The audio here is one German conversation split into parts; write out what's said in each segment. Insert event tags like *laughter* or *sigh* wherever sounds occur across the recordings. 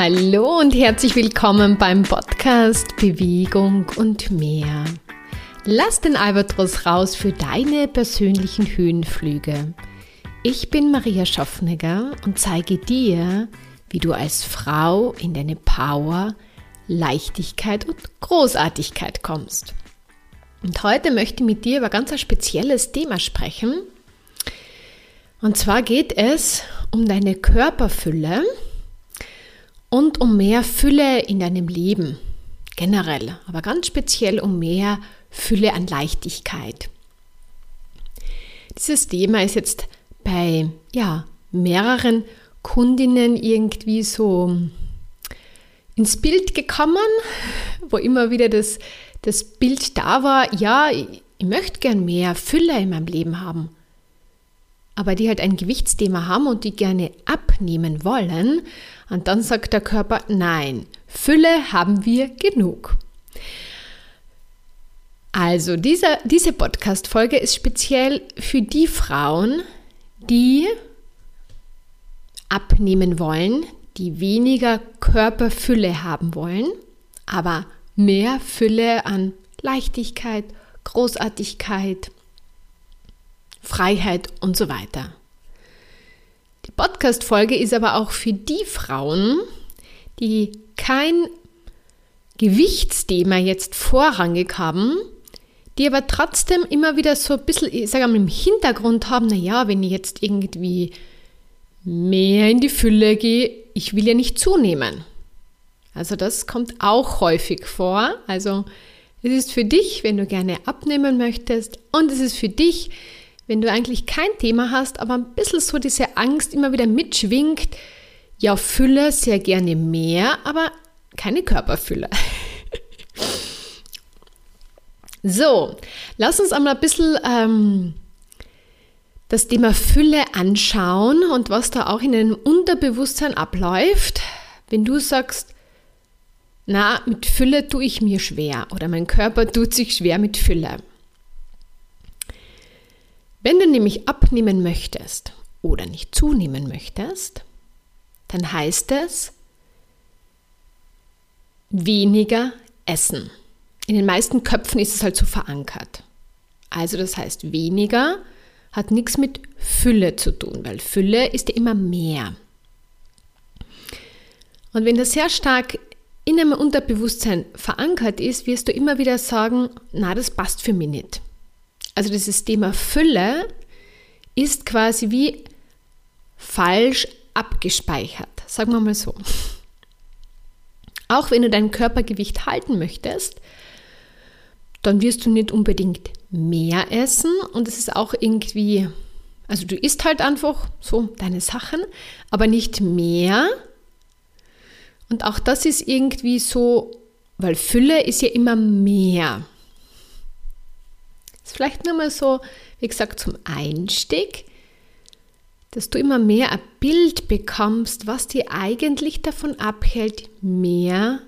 Hallo und herzlich willkommen beim Podcast Bewegung und mehr. Lass den Albatros raus für deine persönlichen Höhenflüge. Ich bin Maria Schaffnegger und zeige dir, wie du als Frau in deine Power, Leichtigkeit und Großartigkeit kommst. Und heute möchte ich mit dir über ganz ein spezielles Thema sprechen. Und zwar geht es um deine Körperfülle und um mehr Fülle in deinem Leben generell, aber ganz speziell um mehr Fülle an Leichtigkeit. Dieses Thema ist jetzt bei ja, mehreren Kundinnen irgendwie so ins Bild gekommen, wo immer wieder das, das Bild da war, ja, ich, ich möchte gern mehr Fülle in meinem Leben haben. Aber die halt ein Gewichtsthema haben und die gerne abnehmen wollen. Und dann sagt der Körper, nein, Fülle haben wir genug. Also, dieser, diese Podcast-Folge ist speziell für die Frauen, die abnehmen wollen, die weniger Körperfülle haben wollen, aber mehr Fülle an Leichtigkeit, Großartigkeit, Freiheit und so weiter. Podcast-Folge ist aber auch für die Frauen, die kein Gewichtsthema jetzt vorrangig haben, die aber trotzdem immer wieder so ein bisschen, ich sage mal, im Hintergrund haben, naja, wenn ich jetzt irgendwie mehr in die Fülle gehe, ich will ja nicht zunehmen. Also das kommt auch häufig vor. Also es ist für dich, wenn du gerne abnehmen möchtest und es ist für dich, wenn du eigentlich kein Thema hast, aber ein bisschen so diese Angst immer wieder mitschwingt, ja, Fülle sehr gerne mehr, aber keine Körperfülle. *laughs* so, lass uns einmal ein bisschen ähm, das Thema Fülle anschauen und was da auch in deinem Unterbewusstsein abläuft, wenn du sagst, na, mit Fülle tue ich mir schwer oder mein Körper tut sich schwer mit Fülle. Wenn du nämlich abnehmen möchtest oder nicht zunehmen möchtest, dann heißt es weniger essen. In den meisten Köpfen ist es halt so verankert. Also das heißt weniger hat nichts mit Fülle zu tun, weil Fülle ist ja immer mehr. Und wenn das sehr stark in einem Unterbewusstsein verankert ist, wirst du immer wieder sagen, na, das passt für mich nicht. Also dieses Thema Fülle ist quasi wie falsch abgespeichert, sagen wir mal so. Auch wenn du dein Körpergewicht halten möchtest, dann wirst du nicht unbedingt mehr essen und es ist auch irgendwie, also du isst halt einfach so deine Sachen, aber nicht mehr. Und auch das ist irgendwie so, weil Fülle ist ja immer mehr. Ist vielleicht nur mal so, wie gesagt, zum Einstieg, dass du immer mehr ein Bild bekommst, was dir eigentlich davon abhält, mehr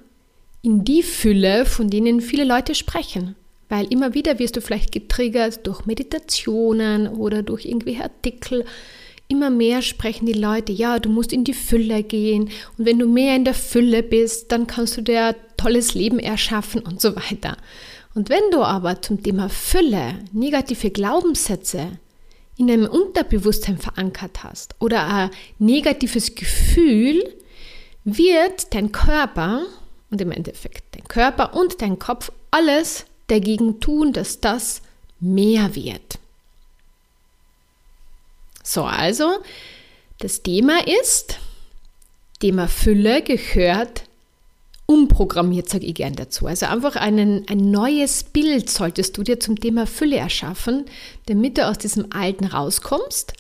in die Fülle, von denen viele Leute sprechen. Weil immer wieder wirst du vielleicht getriggert durch Meditationen oder durch irgendwelche Artikel. Immer mehr sprechen die Leute, ja, du musst in die Fülle gehen und wenn du mehr in der Fülle bist, dann kannst du dir ein tolles Leben erschaffen und so weiter. Und wenn du aber zum Thema Fülle negative Glaubenssätze in deinem Unterbewusstsein verankert hast oder ein negatives Gefühl, wird dein Körper und im Endeffekt dein Körper und dein Kopf alles dagegen tun, dass das mehr wird. So, also das Thema ist, Thema Fülle gehört umprogrammiert, sage ich gern dazu. Also einfach einen, ein neues Bild solltest du dir zum Thema Fülle erschaffen, damit du aus diesem Alten rauskommst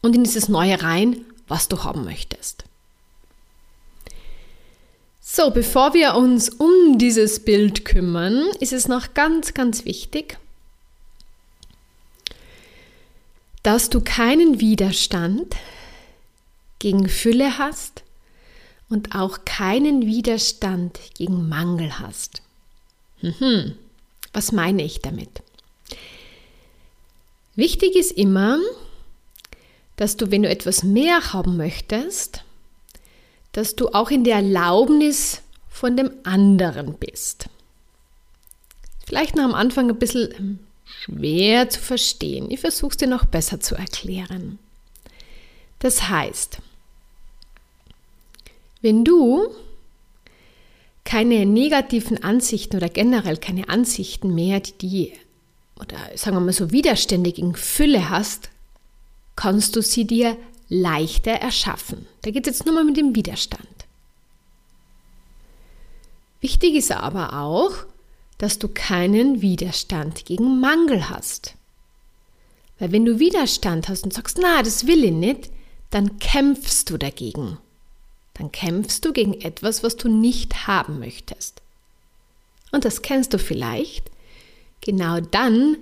und in dieses Neue rein, was du haben möchtest. So, bevor wir uns um dieses Bild kümmern, ist es noch ganz, ganz wichtig, dass du keinen Widerstand gegen Fülle hast und auch keinen Widerstand gegen Mangel hast. Mhm. Was meine ich damit? Wichtig ist immer, dass du, wenn du etwas mehr haben möchtest, dass du auch in der Erlaubnis von dem anderen bist. Vielleicht noch am Anfang ein bisschen ähm, schwer zu verstehen. Ich versuche es dir noch besser zu erklären. Das heißt, wenn du keine negativen Ansichten oder generell keine Ansichten mehr, die die, oder sagen wir mal so widerständig in Fülle hast, kannst du sie dir leichter erschaffen. Da geht es jetzt nur mal mit dem Widerstand. Wichtig ist aber auch, dass du keinen Widerstand gegen Mangel hast. Weil wenn du Widerstand hast und sagst, na, das will ich nicht, dann kämpfst du dagegen. Dann kämpfst du gegen etwas, was du nicht haben möchtest. Und das kennst du vielleicht. Genau dann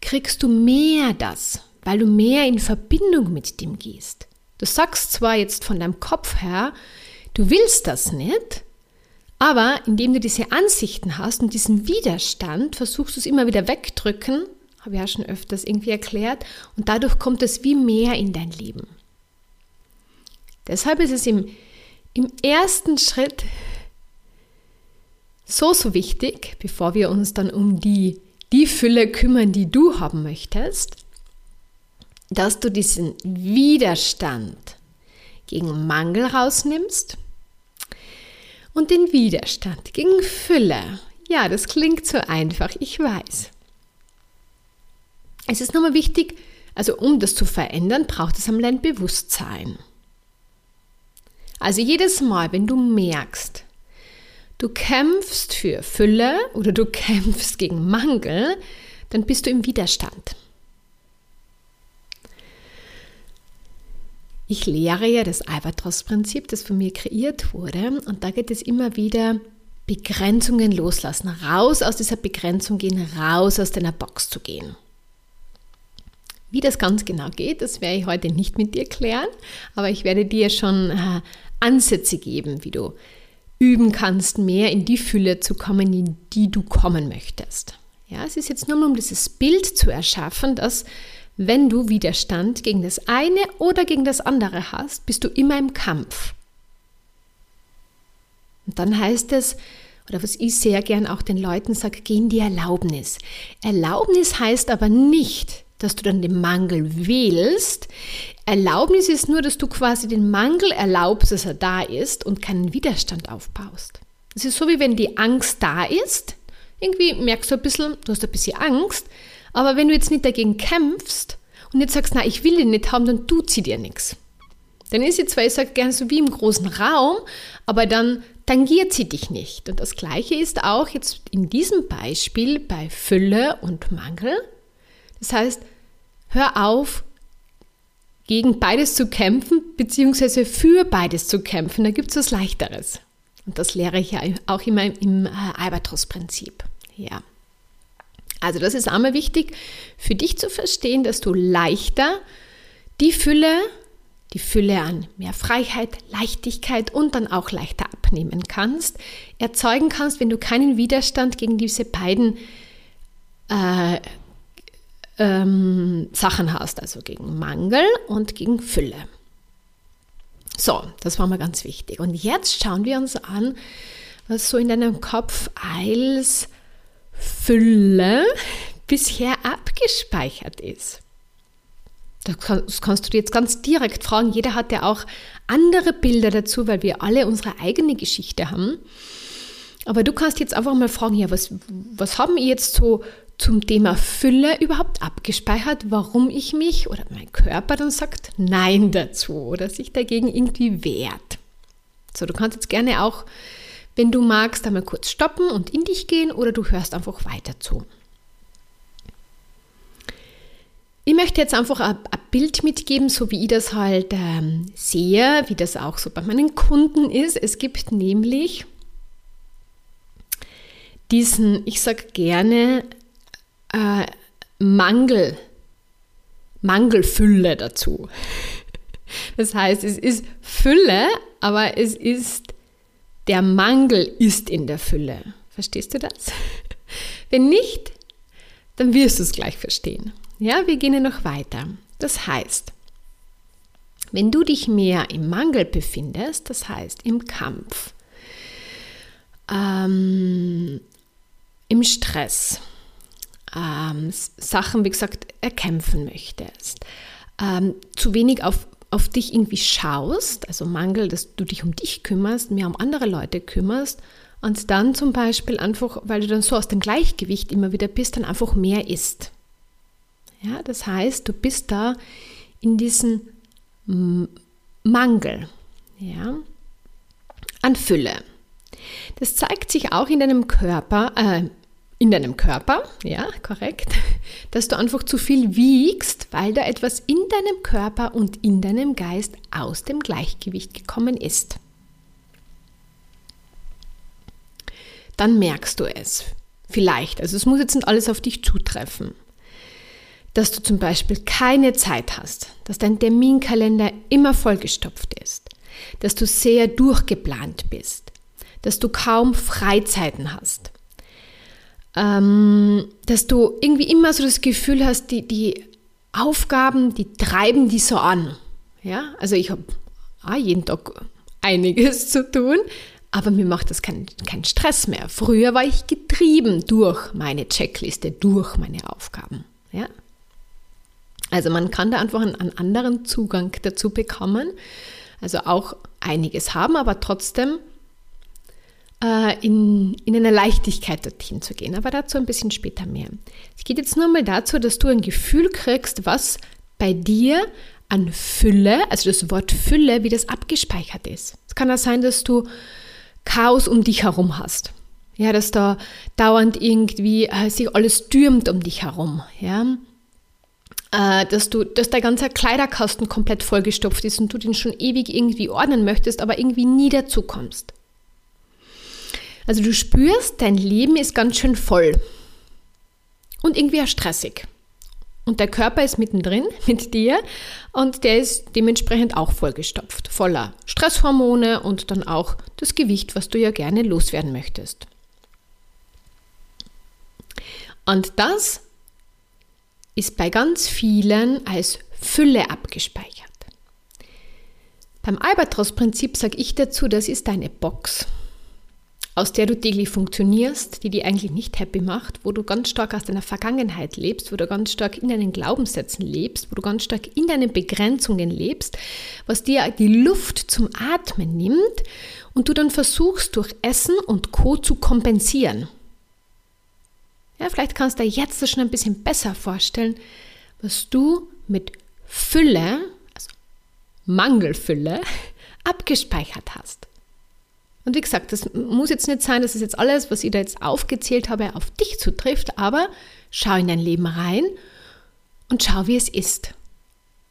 kriegst du mehr das, weil du mehr in Verbindung mit dem gehst. Du sagst zwar jetzt von deinem Kopf her, du willst das nicht, aber indem du diese Ansichten hast und diesen Widerstand, versuchst du es immer wieder wegdrücken, habe ich ja schon öfters irgendwie erklärt, und dadurch kommt es wie mehr in dein Leben. Deshalb ist es im, im ersten Schritt so, so wichtig, bevor wir uns dann um die, die Fülle kümmern, die du haben möchtest, dass du diesen Widerstand gegen Mangel rausnimmst und den Widerstand gegen Fülle. Ja, das klingt so einfach, ich weiß. Es ist nochmal wichtig, also um das zu verändern, braucht es einmal ein Bewusstsein. Also jedes Mal, wenn du merkst, du kämpfst für Fülle oder du *laughs* kämpfst gegen Mangel, dann bist du im Widerstand. Ich lehre ja das Albatros-Prinzip, das von mir kreiert wurde. Und da geht es immer wieder, Begrenzungen loslassen, raus aus dieser Begrenzung gehen, raus aus deiner Box zu gehen. Wie das ganz genau geht, das werde ich heute nicht mit dir klären, aber ich werde dir schon äh, Ansätze geben, wie du üben kannst, mehr in die Fülle zu kommen, in die du kommen möchtest. Ja, es ist jetzt nur um dieses Bild zu erschaffen, dass wenn du Widerstand gegen das eine oder gegen das andere hast, bist du immer im Kampf. Und dann heißt es, oder was ich sehr gern auch den Leuten sage, geh in die Erlaubnis. Erlaubnis heißt aber nicht, dass du dann den Mangel wählst. Erlaubnis ist nur, dass du quasi den Mangel erlaubst, dass er da ist und keinen Widerstand aufbaust. Es ist so, wie wenn die Angst da ist. Irgendwie merkst du ein bisschen, du hast ein bisschen Angst, aber wenn du jetzt nicht dagegen kämpfst und jetzt sagst, na, ich will ihn nicht haben, dann tut sie dir nichts. Dann ist sie zwar, ich sage gerne so wie im großen Raum, aber dann tangiert sie dich nicht. Und das Gleiche ist auch jetzt in diesem Beispiel bei Fülle und Mangel. Das heißt, hör auf, gegen beides zu kämpfen, beziehungsweise für beides zu kämpfen. Da gibt es was Leichteres. Und das lehre ich ja auch immer im äh, Albatros-Prinzip. Ja. Also das ist einmal wichtig für dich zu verstehen, dass du leichter die Fülle, die Fülle an mehr Freiheit, Leichtigkeit und dann auch leichter abnehmen kannst, erzeugen kannst, wenn du keinen Widerstand gegen diese beiden äh, ähm, Sachen hast, also gegen Mangel und gegen Fülle. So, das war mal ganz wichtig. Und jetzt schauen wir uns an, was so in deinem Kopf als Fülle bisher abgespeichert ist. Das kannst du dir jetzt ganz direkt fragen. Jeder hat ja auch andere Bilder dazu, weil wir alle unsere eigene Geschichte haben. Aber du kannst jetzt einfach mal fragen, ja, was, was haben jetzt so zum Thema Fülle überhaupt abgespeichert, warum ich mich oder mein Körper dann sagt Nein dazu oder sich dagegen irgendwie wehrt. So, du kannst jetzt gerne auch wenn du magst, einmal kurz stoppen und in dich gehen oder du hörst einfach weiter zu. Ich möchte jetzt einfach ein, Bild mitgeben, so wie ich das halt ähm, sehe, wie das auch so bei meinen Kunden ist. Es gibt nämlich diesen, ich sage gerne, äh, Mangel, Mangelfülle dazu. Das heißt, es ist Fülle, aber es ist der Mangel ist in der Fülle. Verstehst du das? Wenn nicht, dann wirst du es gleich verstehen. Ja, wir gehen ja noch weiter. Das heißt, Wenn du dich mehr im Mangel befindest, das heißt im Kampf, ähm, im Stress, ähm, Sachen, wie gesagt, erkämpfen möchtest, ähm, zu wenig auf, auf dich irgendwie schaust, also Mangel, dass du dich um dich kümmerst, mehr um andere Leute kümmerst und dann zum Beispiel einfach, weil du dann so aus dem Gleichgewicht immer wieder bist, dann einfach mehr isst. Ja, das heißt, du bist da in diesem Mangel ja, an Fülle. Das zeigt sich auch in deinem Körper, äh, in deinem Körper, ja, korrekt, *laughs* dass du einfach zu viel wiegst, weil da etwas in deinem Körper und in deinem Geist aus dem Gleichgewicht gekommen ist. Dann merkst du es. Vielleicht, also es muss jetzt nicht alles auf dich zutreffen. Dass du zum Beispiel keine Zeit hast, dass dein Terminkalender immer vollgestopft ist, dass du sehr durchgeplant bist, dass du kaum Freizeiten hast, ähm, dass du irgendwie immer so das Gefühl hast, die, die Aufgaben, die treiben die so an. Ja, also ich habe ah, jeden Tag einiges zu tun, aber mir macht das keinen kein Stress mehr. Früher war ich getrieben durch meine Checkliste, durch meine Aufgaben. Ja? Also man kann da einfach einen, einen anderen Zugang dazu bekommen. Also auch einiges haben, aber trotzdem in, in einer Leichtigkeit dorthin zu gehen. Aber dazu ein bisschen später mehr. Es geht jetzt nur mal dazu, dass du ein Gefühl kriegst, was bei dir an Fülle, also das Wort Fülle, wie das abgespeichert ist. Es kann auch sein, dass du Chaos um dich herum hast. Ja, dass da dauernd irgendwie äh, sich alles türmt um dich herum. Ja, äh, dass du, dass dein ganzer Kleiderkasten komplett vollgestopft ist und du den schon ewig irgendwie ordnen möchtest, aber irgendwie nie dazu kommst. Also du spürst, dein Leben ist ganz schön voll und irgendwie auch stressig. Und der Körper ist mittendrin *laughs* mit dir und der ist dementsprechend auch vollgestopft, voller Stresshormone und dann auch das Gewicht, was du ja gerne loswerden möchtest. Und das ist bei ganz vielen als Fülle abgespeichert. Beim Albatros-Prinzip sage ich dazu, das ist deine Box aus der du täglich funktionierst, die dich eigentlich nicht happy macht, wo du ganz stark aus deiner Vergangenheit lebst, wo du ganz stark in deinen Glaubenssätzen lebst, wo du ganz stark in deinen Begrenzungen lebst, was dir die Luft zum Atmen nimmt und du dann versuchst durch Essen und Co zu kompensieren. Ja, vielleicht kannst du dir jetzt schon ein bisschen besser vorstellen, was du mit Fülle, also Mangelfülle, *laughs* abgespeichert hast. Und wie gesagt, das muss jetzt nicht sein, dass es jetzt alles, was ich da jetzt aufgezählt habe, auf dich zutrifft, aber schau in dein Leben rein und schau, wie es ist.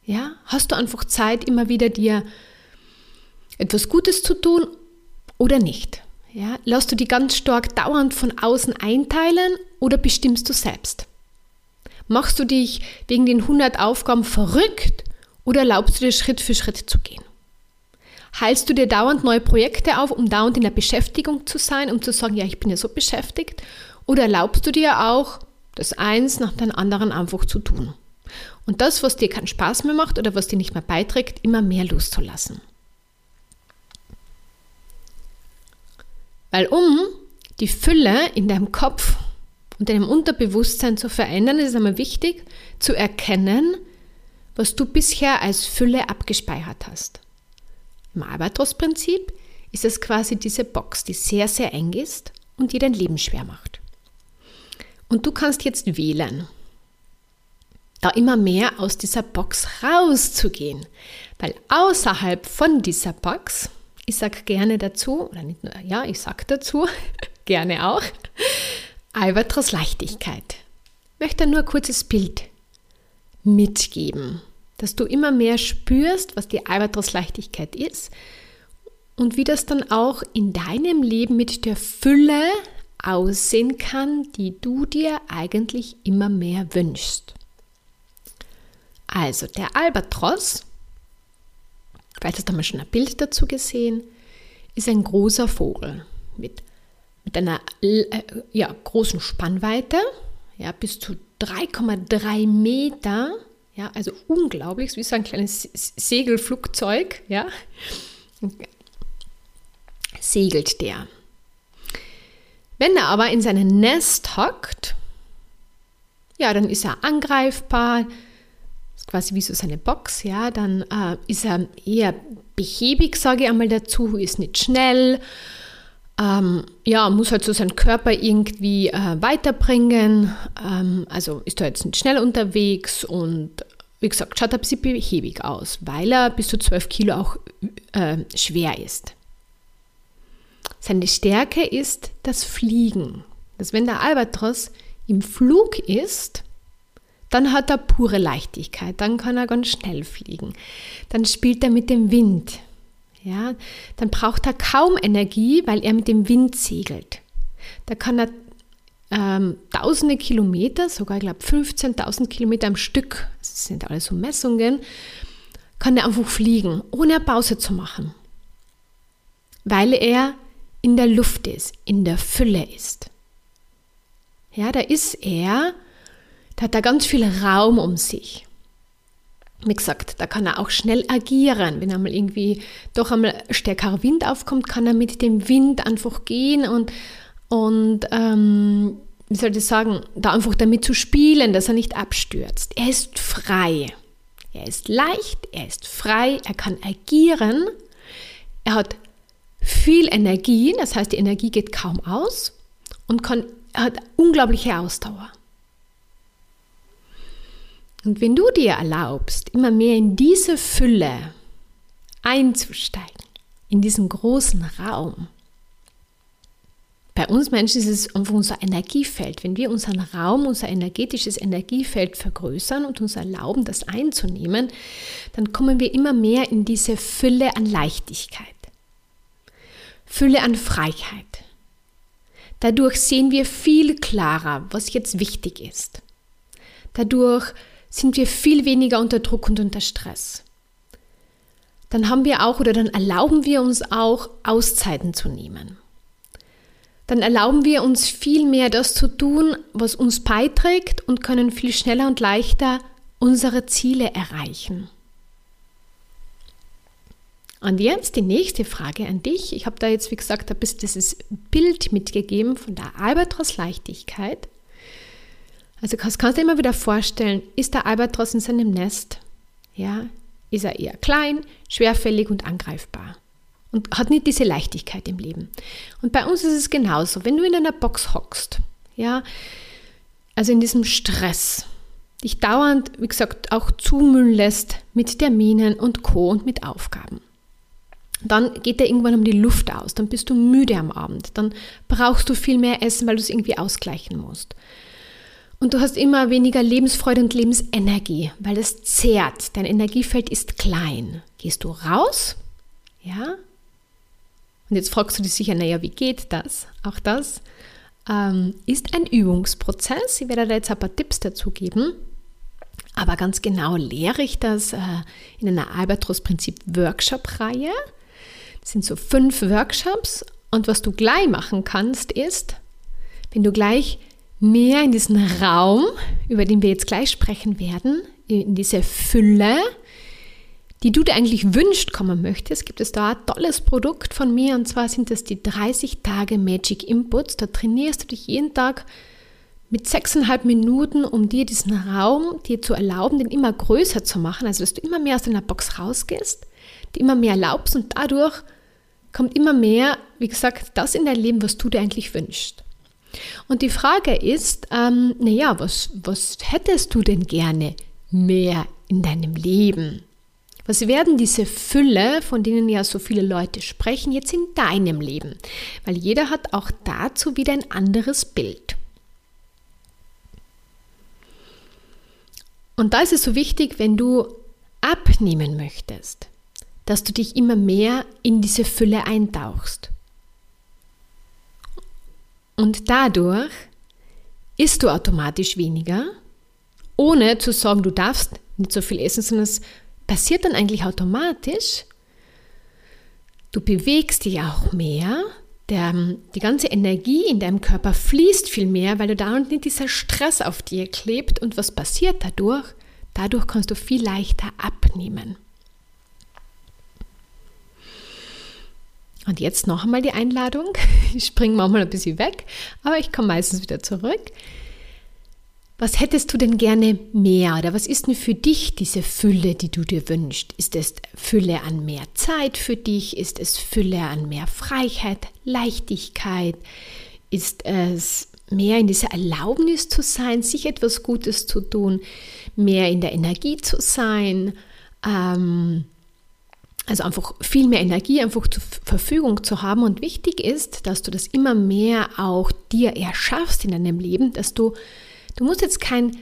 Ja, hast du einfach Zeit, immer wieder dir etwas Gutes zu tun oder nicht? Ja, lässt du die ganz stark dauernd von außen einteilen oder bestimmst du selbst? Machst du dich wegen den 100 Aufgaben verrückt oder erlaubst du dir Schritt für Schritt zu gehen? Heilst du dir dauernd neue Projekte auf, um dauernd in der Beschäftigung zu sein, um zu sagen, ja, ich bin ja so beschäftigt? Oder erlaubst du dir auch, das eins nach dem anderen einfach zu tun? Und das, was dir keinen Spaß mehr macht oder was dir nicht mehr beiträgt, immer mehr loszulassen. Weil um die Fülle in deinem Kopf und deinem Unterbewusstsein zu verändern, ist es einmal wichtig zu erkennen, was du bisher als Fülle abgespeichert hast. Im Albatros-Prinzip ist es quasi diese Box, die sehr, sehr eng ist und die dein Leben schwer macht. Und du kannst jetzt wählen, da immer mehr aus dieser Box rauszugehen, weil außerhalb von dieser Box, ich sage gerne dazu, oder nicht nur, ja, ich sage dazu, *laughs* gerne auch, Albatros Leichtigkeit. Ich möchte nur ein kurzes Bild mitgeben dass du immer mehr spürst, was die Albatros-Leichtigkeit ist und wie das dann auch in deinem Leben mit der Fülle aussehen kann, die du dir eigentlich immer mehr wünschst. Also der Albatros, vielleicht hast du mal schon ein Bild dazu gesehen, ist ein großer Vogel mit, mit einer äh, ja, großen Spannweite, ja, bis zu 3,3 Meter Ja, also unglaublich, wie so ein kleines Segelflugzeug, ja. Segelt der. Wenn er aber in seinem Nest hockt, ja, dann ist er angreifbar, quasi wie so seine Box, ja, dann äh, ist er eher behäbig, sage ich einmal dazu, ist nicht schnell, ähm, ja, muss halt so seinen Körper irgendwie äh, weiterbringen, ähm, also ist er jetzt nicht schnell unterwegs und wie gesagt, schaut ein bisschen behäbig aus, weil er bis zu 12 Kilo auch äh, schwer ist. Seine Stärke ist das Fliegen. Dass wenn der Albatros im Flug ist, dann hat er pure Leichtigkeit, dann kann er ganz schnell fliegen. Dann spielt er mit dem Wind. Ja, dann braucht er kaum Energie, weil er mit dem Wind segelt. Da kann er ähm, tausende Kilometer, sogar ich glaube 15.000 Kilometer am Stück, das sind alles so Messungen, kann er einfach fliegen, ohne Pause zu machen. Weil er in der Luft ist, in der Fülle ist. Ja, da ist er, da hat er ganz viel Raum um sich. Wie gesagt, da kann er auch schnell agieren. Wenn einmal irgendwie doch einmal stärkerer Wind aufkommt, kann er mit dem Wind einfach gehen und, und ähm, wie soll ich sagen, da einfach damit zu spielen, dass er nicht abstürzt. Er ist frei. Er ist leicht, er ist frei, er kann agieren. Er hat viel Energie, das heißt, die Energie geht kaum aus und kann, hat unglaubliche Ausdauer. Und wenn du dir erlaubst, immer mehr in diese Fülle einzusteigen, in diesen großen Raum, bei uns Menschen ist es einfach unser Energiefeld. Wenn wir unseren Raum, unser energetisches Energiefeld vergrößern und uns erlauben, das einzunehmen, dann kommen wir immer mehr in diese Fülle an Leichtigkeit. Fülle an Freiheit. Dadurch sehen wir viel klarer, was jetzt wichtig ist. Dadurch sind wir viel weniger unter Druck und unter Stress. Dann haben wir auch oder dann erlauben wir uns auch Auszeiten zu nehmen. Dann erlauben wir uns viel mehr das zu tun, was uns beiträgt und können viel schneller und leichter unsere Ziele erreichen. Und jetzt die nächste Frage an dich. Ich habe da jetzt, wie gesagt, ein bisschen dieses Bild mitgegeben von der Albatros-Leichtigkeit. Also kannst, kannst du dir immer wieder vorstellen, ist der Albatros in seinem Nest? Ja, ist er eher klein, schwerfällig und angreifbar und hat nicht diese Leichtigkeit im Leben. Und bei uns ist es genauso. Wenn du in einer Box hockst, ja, also in diesem Stress, dich dauernd, wie gesagt, auch zumüllen lässt mit Terminen und Co. und mit Aufgaben dann geht dir irgendwann um die Luft aus, dann bist du müde am Abend, dann brauchst du viel mehr Essen, weil du es irgendwie ausgleichen musst. Und du hast immer weniger Lebensfreude und Lebensenergie, weil das zehrt. Dein Energiefeld ist klein. Gehst du raus? Ja? Und jetzt fragst du dich sicher, naja, wie geht das? Auch das ähm, ist ein Übungsprozess. Ich werde da jetzt ein paar Tipps dazu geben. Aber ganz genau lehre ich das äh, in einer Albatros-Prinzip-Workshop-Reihe sind so fünf Workshops und was du gleich machen kannst ist, wenn du gleich mehr in diesen Raum, über den wir jetzt gleich sprechen werden, in diese Fülle, die du dir eigentlich wünscht kommen möchtest, gibt es da ein tolles Produkt von mir und zwar sind das die 30 Tage Magic Inputs. Da trainierst du dich jeden Tag mit sechseinhalb Minuten, um dir diesen Raum dir zu erlauben, den immer größer zu machen, also dass du immer mehr aus deiner Box rausgehst, dir immer mehr erlaubst und dadurch kommt immer mehr, wie gesagt, das in dein Leben, was du dir eigentlich wünschst. Und die Frage ist, ähm, naja, was, was hättest du denn gerne mehr in deinem Leben? Was werden diese Fülle, von denen ja so viele Leute sprechen, jetzt in deinem Leben? Weil jeder hat auch dazu wieder ein anderes Bild. Und da ist es so wichtig, wenn du abnehmen möchtest, dass du dich immer mehr in diese Fülle eintauchst. Und dadurch isst du automatisch weniger, ohne zu sagen, du darfst nicht so viel essen, sondern es passiert dann eigentlich automatisch. Du bewegst dich auch mehr, der, die ganze Energie in deinem Körper fließt viel mehr, weil du da und nicht dieser Stress auf dir klebt. Und was passiert dadurch? Dadurch kannst du viel leichter abnehmen. Und jetzt noch einmal die Einladung. *laughs* Ich springe manchmal ein bisschen weg, aber ich komme meistens wieder zurück. Was hättest du denn gerne mehr oder was ist denn für dich diese Fülle, die du dir wünschst? Ist es Fülle an mehr Zeit für dich? Ist es Fülle an mehr Freiheit, Leichtigkeit? Ist es mehr in dieser Erlaubnis zu sein, sich etwas Gutes zu tun, mehr in der Energie zu sein? Ähm, also einfach viel mehr Energie einfach zur Verfügung zu haben. Und wichtig ist, dass du das immer mehr auch dir erschaffst in deinem Leben, dass du, du musst jetzt kein,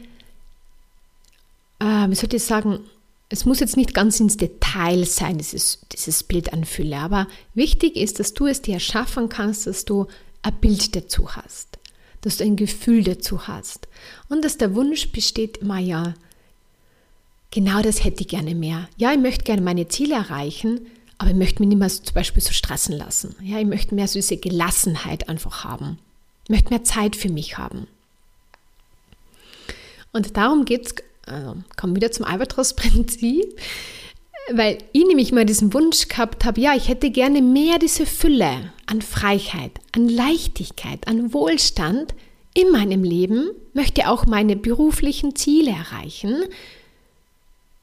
äh, wie soll ich sagen, es muss jetzt nicht ganz ins Detail sein, dieses, dieses Bild anfülle, aber wichtig ist, dass du es dir erschaffen kannst, dass du ein Bild dazu hast, dass du ein Gefühl dazu hast und dass der Wunsch besteht, Maja, genau das hätte ich gerne mehr. Ja, ich möchte gerne meine Ziele erreichen, aber ich möchte mich nicht mehr so, zum Beispiel so stressen lassen. Ja, ich möchte mehr diese Gelassenheit einfach haben. Ich möchte mehr Zeit für mich haben. Und darum geht es, also kommen wieder zum Albatros-Prinzip, weil ich nämlich mal diesen Wunsch gehabt habe, ja, ich hätte gerne mehr diese Fülle an Freiheit, an Leichtigkeit, an Wohlstand in meinem Leben, möchte auch meine beruflichen Ziele erreichen,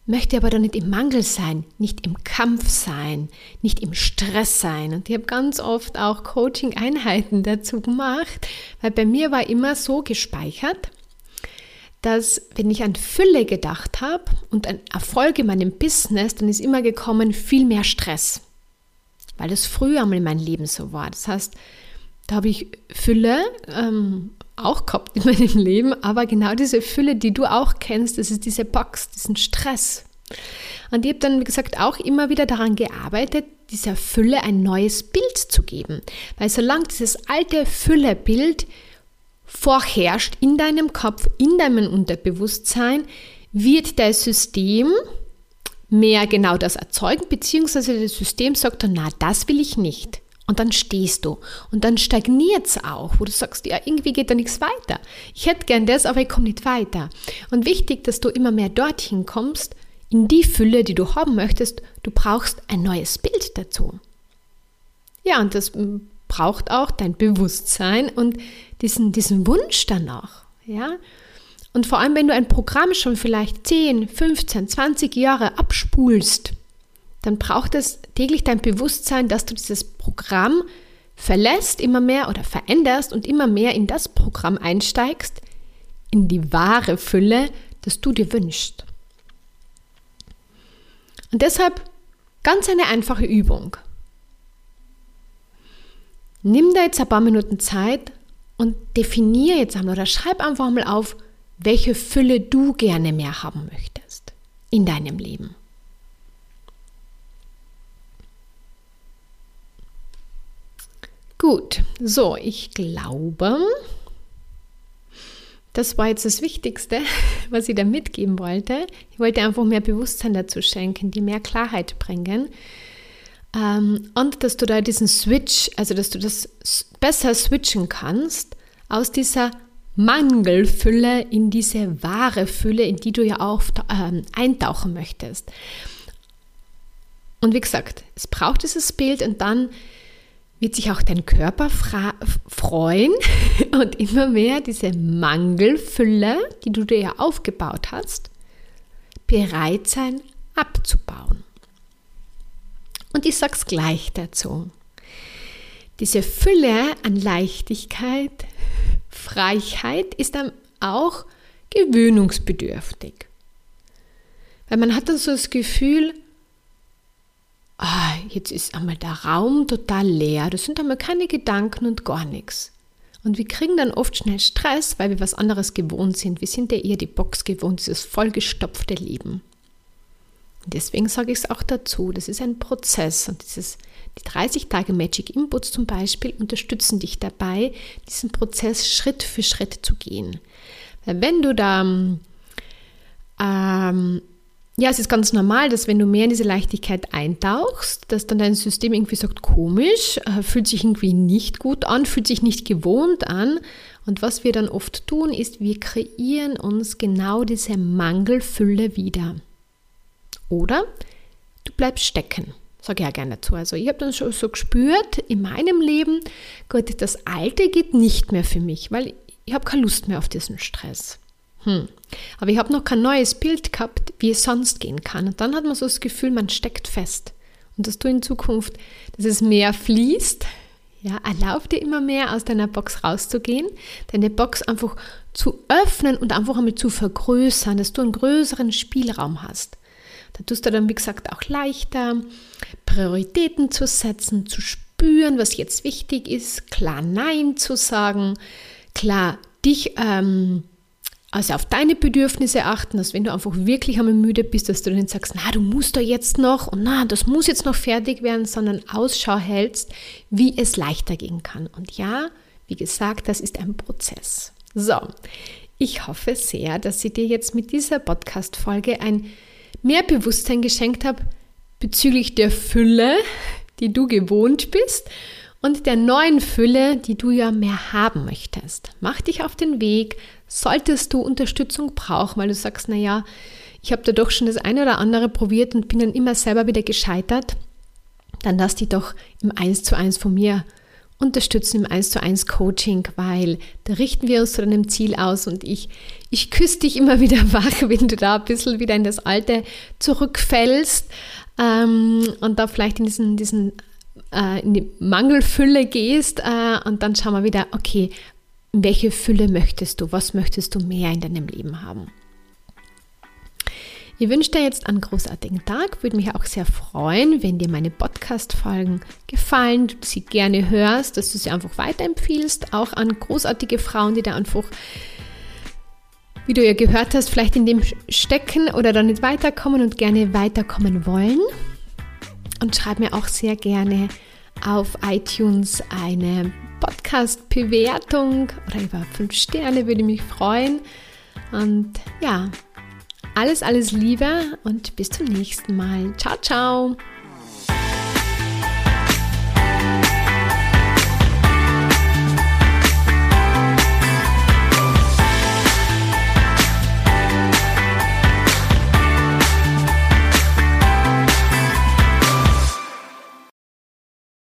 möchte aber dann nicht im Mangel sein, nicht im Kampf sein, nicht im Stress sein. Und ich habe ganz oft auch Coaching-Einheiten dazu gemacht, weil bei mir war immer so gespeichert, dass wenn ich an Fülle gedacht habe und an Erfolg in meinem Business, dann ist immer gekommen viel mehr Stress, weil das früher mal in meinem Leben so war. Das heißt, da habe ich Fülle ähm, auch gehabt in *laughs* meinem Leben, aber genau diese Fülle, die du auch kennst, das ist diese Box, diesen Stress. Und ich habe dann, wie gesagt, auch immer wieder daran gearbeitet, dieser Fülle ein neues Bild zu geben. Weil solange dieses alte Füllebild vorherrscht in deinem Kopf, in deinem Unterbewusstsein, wird dein System mehr genau das erzeugen, beziehungsweise das System sagt dann, na, das will ich nicht. Und dann stehst du. Und dann stagniert es auch, wo du sagst, ja, irgendwie geht da nichts weiter. Ich hätte gern das, aber ich komme nicht weiter. Und wichtig, dass du immer mehr dorthin kommst, in die Fülle, die du haben möchtest. Du brauchst ein neues Bild dazu. Ja, und das braucht auch dein Bewusstsein und diesen, diesen Wunsch danach. Ja? Und vor allem, wenn du ein Programm schon vielleicht 10, 15, 20 Jahre abspulst, dann braucht es täglich dein Bewusstsein, dass du dieses Programm verlässt immer mehr oder veränderst und immer mehr in das Programm einsteigst, in die wahre Fülle, das du dir wünschst. Und deshalb ganz eine einfache Übung. Nimm da jetzt ein paar Minuten Zeit und definiere jetzt einmal oder schreib einfach mal auf, welche Fülle du gerne mehr haben möchtest in deinem Leben. Gut, so, ich glaube, das war jetzt das Wichtigste, *laughs* was ich da mitgeben wollte. Ich wollte einfach mehr Bewusstsein dazu schenken, die mehr Klarheit bringen. Ähm, und dass du da diesen Switch, also dass du das besser switchen kannst aus dieser Mangelfülle in diese wahre Fülle, in die du ja auch ähm, eintauchen möchtest. Und wie gesagt, es braucht dieses Bild und dann wird sich auch dein Körper freuen *laughs* und immer mehr diese Mangelfülle, die du dir ja aufgebaut hast, bereit sein abzubauen. Und ich sage es gleich dazu. Diese Fülle an Leichtigkeit, Freiheit ist dann auch gewöhnungsbedürftig. Weil man hat dann so das Gefühl, ah, jetzt ist einmal der Raum total leer, da sind einmal keine Gedanken und gar nichts. Und wir kriegen dann oft schnell Stress, weil wir was anderes gewohnt sind. Wir sind ja eher die Box gewohnt, dieses vollgestopfte Leben. Deswegen sage ich es auch dazu, das ist ein Prozess und dieses, die 30 Tage Magic Inputs zum Beispiel unterstützen dich dabei, diesen Prozess Schritt für Schritt zu gehen. Weil wenn du da ähm, ja, es ist ganz normal, dass wenn du mehr in diese Leichtigkeit eintauchst, dass dann dein System irgendwie sagt, komisch, äh, fühlt sich irgendwie nicht gut an, fühlt sich nicht gewohnt an Und was wir dann oft tun, ist, wir kreieren uns genau diese Mangelfülle wieder. Oder du bleibst stecken. Sage ich ja gerne dazu. Also ich habe dann schon so gespürt in meinem Leben, Gott, das Alte geht nicht mehr für mich, weil ich habe keine Lust mehr auf diesen Stress. Hm. Aber ich habe noch kein neues Bild gehabt, wie es sonst gehen kann. Und dann hat man so das Gefühl, man steckt fest. Und dass du in Zukunft, dass es mehr fließt, ja, erlaub dir immer mehr aus deiner Box rauszugehen, deine Box einfach zu öffnen und einfach einmal zu vergrößern, dass du einen größeren Spielraum hast. Da tust du dann, wie gesagt, auch leichter, Prioritäten zu setzen, zu spüren, was jetzt wichtig ist, klar Nein zu sagen, klar dich ähm, also auf deine Bedürfnisse achten, dass wenn du einfach wirklich einmal müde bist, dass du dann sagst, na, du musst da jetzt noch und na, das muss jetzt noch fertig werden, sondern Ausschau hältst, wie es leichter gehen kann. Und ja, wie gesagt, das ist ein Prozess. So, ich hoffe sehr, dass ich dir jetzt mit dieser Podcast-Folge ein mehr Bewusstsein geschenkt habe bezüglich der Fülle, die du gewohnt bist und der neuen Fülle, die du ja mehr haben möchtest. Mach dich auf den Weg, solltest du Unterstützung brauchen, weil du sagst, naja, ich habe da doch schon das eine oder andere probiert und bin dann immer selber wieder gescheitert, dann lass dich doch im 1 zu 1 von mir unterstützen im 1 zu 1 Coaching, weil da richten wir uns zu deinem Ziel aus und ich, ich küsse dich immer wieder *laughs* wach, wenn du da ein bisschen wieder in das Alte zurückfällst ähm, und da vielleicht in diesen, diesen äh, in die Mangelfülle gehst äh, und dann schauen wir wieder, okay, welche Fülle möchtest du? Was möchtest du mehr in deinem Leben haben? Ich wünsche dir jetzt einen großartigen Tag. Würde mich auch sehr freuen, wenn dir meine Podcast-Folgen gefallen, du sie gerne hörst, dass du sie einfach weiterempfiehlst, auch an großartige Frauen, die da einfach, wie du ja gehört hast, vielleicht in dem stecken oder dann nicht weiterkommen und gerne weiterkommen wollen. Und schreib mir auch sehr gerne auf iTunes eine Podcast-Bewertung oder über fünf Sterne würde mich freuen. Und ja, alles, alles Liebe und bis zum nächsten Mal. Ciao, ciao.